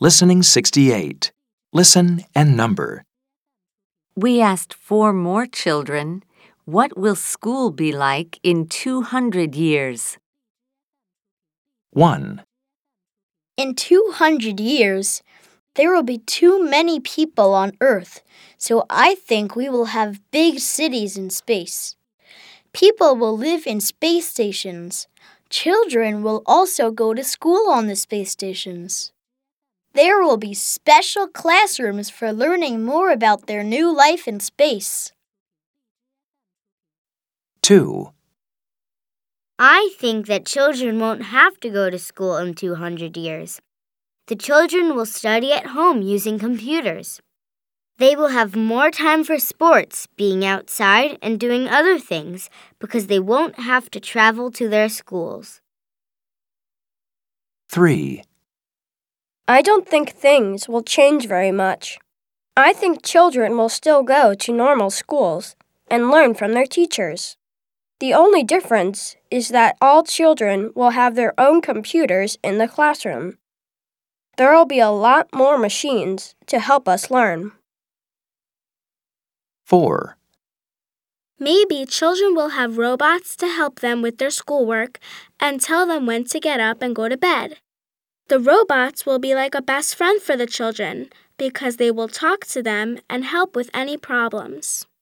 Listening 68. Listen and number. We asked four more children, what will school be like in 200 years? 1, In 200 years, there will be too many people on Earth, so I think we will have big cities in space. People will live in space stations. Children will also go to school on the space stations. There will be special classrooms for learning more about their new life in space. 2, I think that children won't have to go to school in 200 years. The children will study at home using computers. They will have more time for sports, being outside, and doing other things because they won't have to travel to their schools. 3, I don't think things will change very much. I think children will still go to normal schools and learn from their teachers. The only difference is that all children will have their own computers in the classroom. There will be a lot more machines to help us learn. 4, Maybe children will have robots to help them with their schoolwork and tell them when to get up and go to bed. The robots will be like a best friend for the children because they will talk to them and help with any problems.